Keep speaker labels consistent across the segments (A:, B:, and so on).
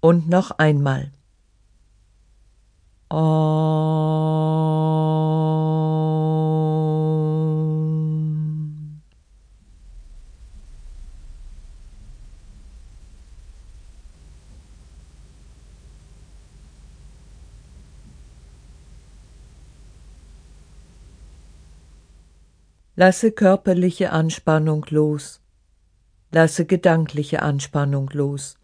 A: Und noch einmal. Lasse körperliche Anspannung los. Lasse gedankliche Anspannung los.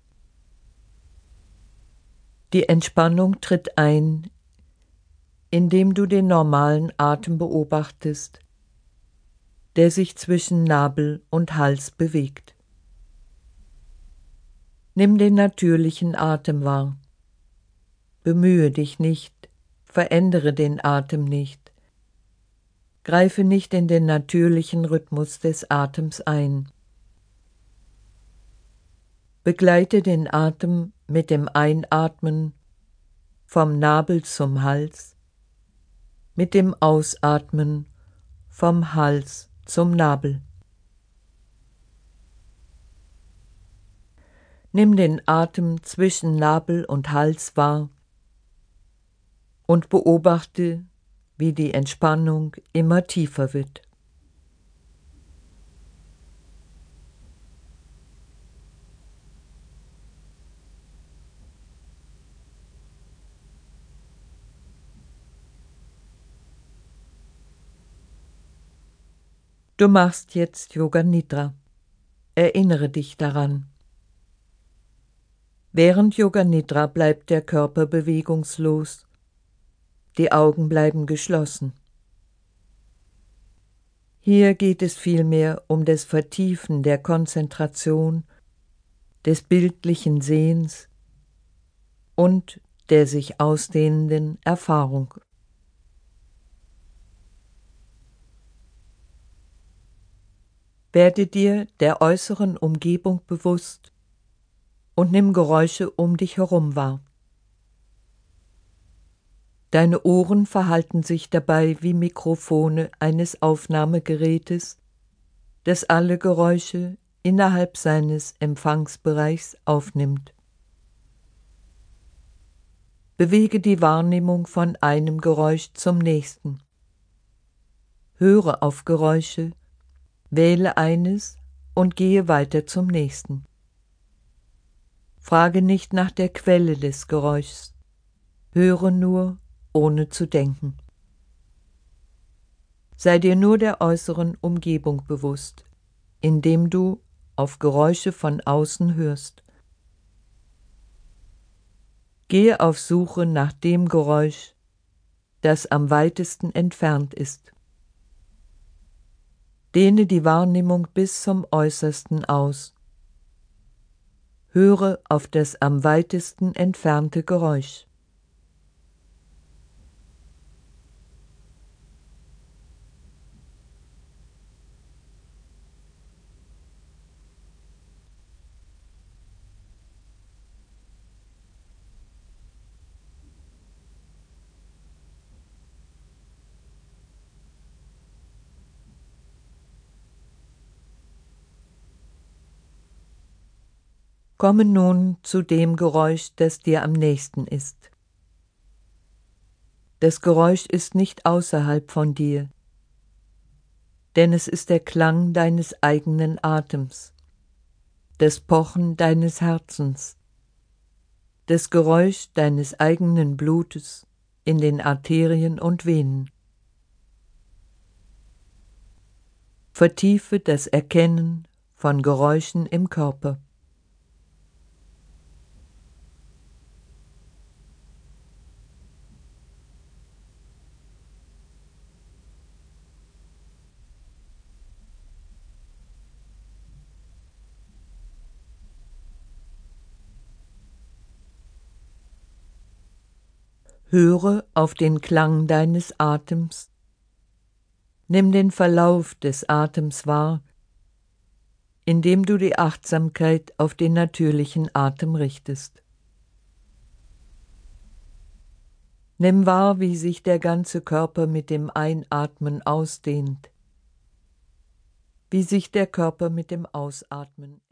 A: Die Entspannung tritt ein, indem du den normalen Atem beobachtest, der sich zwischen Nabel und Hals bewegt. Nimm den natürlichen Atem wahr. Bemühe dich nicht, verändere den Atem nicht. Greife nicht in den natürlichen Rhythmus des Atems ein. Begleite den Atem mit dem Einatmen vom Nabel zum Hals mit dem Ausatmen vom Hals zum Nabel. Nimm den Atem zwischen Nabel und Hals wahr und beobachte, wie die Entspannung immer tiefer wird. Du machst jetzt Yoga Nidra. Erinnere dich daran. Während Yoga Nidra bleibt der Körper bewegungslos. Die Augen bleiben geschlossen. Hier geht es vielmehr um das Vertiefen der Konzentration, des bildlichen Sehens und der sich ausdehnenden Erfahrung. Werde dir der äußeren Umgebung bewusst und nimm Geräusche um dich herum wahr. Deine Ohren verhalten sich dabei wie Mikrofone eines Aufnahmegerätes, das alle Geräusche innerhalb seines Empfangsbereichs aufnimmt. Bewege die Wahrnehmung von einem Geräusch zum nächsten. Höre auf Geräusche, Wähle eines und gehe weiter zum nächsten. Frage nicht nach der Quelle des Geräuschs, höre nur, ohne zu denken. Sei dir nur der äußeren Umgebung bewusst, indem du auf Geräusche von außen hörst. Gehe auf Suche nach dem Geräusch, das am weitesten entfernt ist. Dehne die Wahrnehmung bis zum Äußersten aus. Höre auf das am weitesten entfernte Geräusch. Komme nun zu dem Geräusch, das dir am nächsten ist. Das Geräusch ist nicht außerhalb von dir, denn es ist der Klang deines eigenen Atems, das Pochen deines Herzens, das Geräusch deines eigenen Blutes in den Arterien und Venen. Vertiefe das Erkennen von Geräuschen im Körper. Höre auf den Klang deines Atems. Nimm den Verlauf des Atems wahr, indem du die Achtsamkeit auf den natürlichen Atem richtest. Nimm wahr, wie sich der ganze Körper mit dem Einatmen ausdehnt, wie sich der Körper mit dem Ausatmen